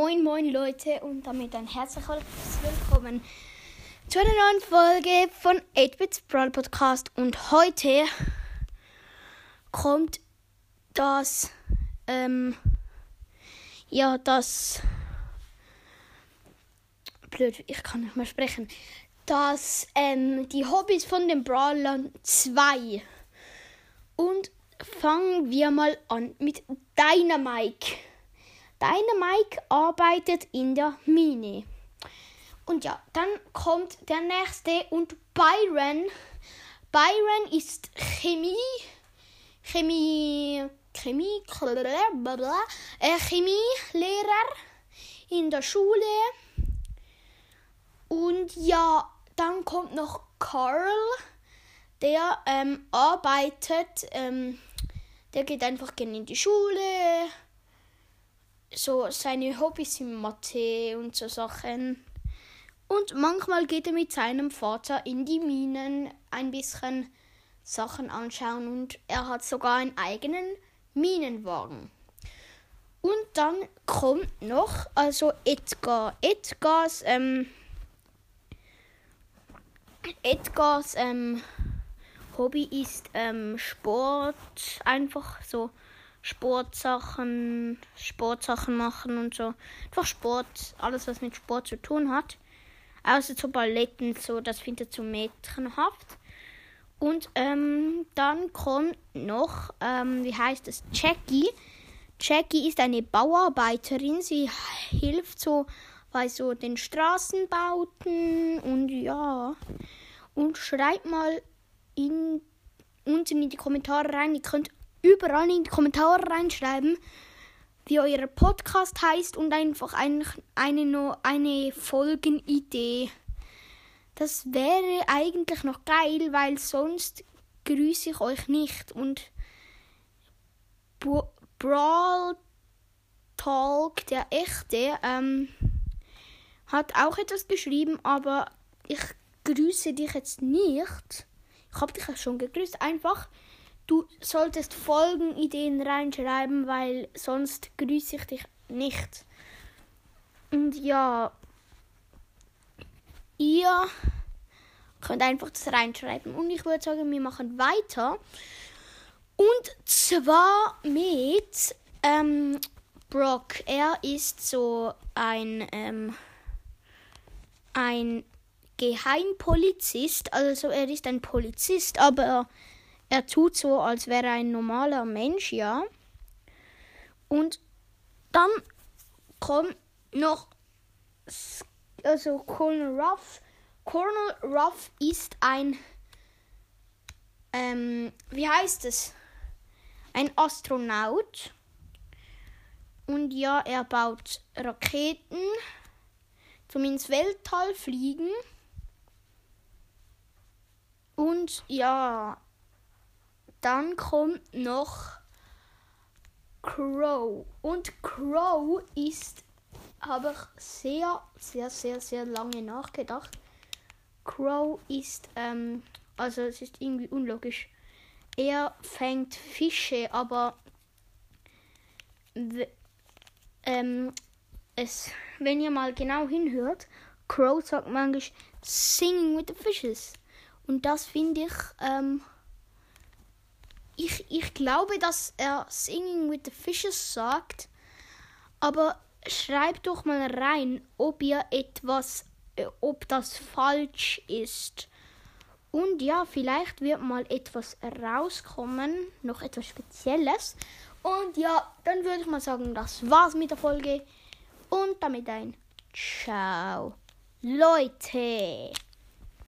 Moin Leute und damit ein herzliches Willkommen zu einer neuen Folge von 8-Bits Brawl Podcast und heute kommt das ähm ja das blöd ich kann nicht mehr sprechen das ähm die Hobbys von den Brawlern 2 und fangen wir mal an mit Dynamike. Dynamike arbeitet in der Mine. Und ja, dann kommt der nächste und Byron. Byron ist Chemie, Chemie, Chemie, blablabla, äh, Chemielehrer in der Schule. Und ja, dann kommt noch Carl, der ähm, arbeitet, ähm, der geht einfach gerne in die Schule, so seine Hobbys sind Mathe und so Sachen. Und manchmal geht er mit seinem Vater in die Minen ein bisschen Sachen anschauen und er hat sogar einen eigenen Minenwagen. Und dann kommt noch, also Edgar. Edgars, ähm, Edgars, ähm, Hobby ist ähm, Sport, einfach so Sportsachen, Sportsachen machen und so. Einfach Sport, alles was mit Sport zu tun hat. Außer zu Balletten, so, das findet zu mädchenhaft. Und ähm, dann kommt noch, ähm, wie heißt es, Jackie. Jackie ist eine Bauarbeiterin. Sie hilft so bei so den Straßenbauten und ja. Und schreibt mal in, unten in die Kommentare rein. Ihr könnt überall in die Kommentare reinschreiben, wie euer Podcast heißt und einfach ein, eine, eine Folgenidee. Das wäre eigentlich noch geil, weil sonst grüße ich euch nicht. Und Brawl Talk, der echte, ähm, hat auch etwas geschrieben, aber ich grüße dich jetzt nicht. Ich habe dich ja schon gegrüßt. Einfach Du solltest Folgenideen reinschreiben, weil sonst grüße ich dich nicht. Und ja, ihr könnt einfach das reinschreiben. Und ich würde sagen, wir machen weiter. Und zwar mit ähm, Brock. Er ist so ein, ähm, ein Geheimpolizist. Also er ist ein Polizist, aber er tut so, als wäre er ein normaler Mensch, ja. Und dann kommt noch also Colonel Ruff. Colonel Ruff ist ein ähm, wie heißt es? Ein Astronaut. Und ja, er baut Raketen zum ins Weltall fliegen. Und ja, dann kommt noch Crow. Und Crow ist, habe ich sehr, sehr, sehr, sehr lange nachgedacht. Crow ist, ähm, also es ist irgendwie unlogisch. Er fängt Fische, aber ähm, es, wenn ihr mal genau hinhört, Crow sagt manchmal Singing with the Fishes. Und das finde ich, ähm, ich, ich glaube, dass er Singing with the Fishes sagt, aber schreibt doch mal rein, ob ihr etwas, äh, ob das falsch ist. Und ja, vielleicht wird mal etwas rauskommen, noch etwas Spezielles. Und ja, dann würde ich mal sagen, das war's mit der Folge. Und damit ein Ciao, Leute.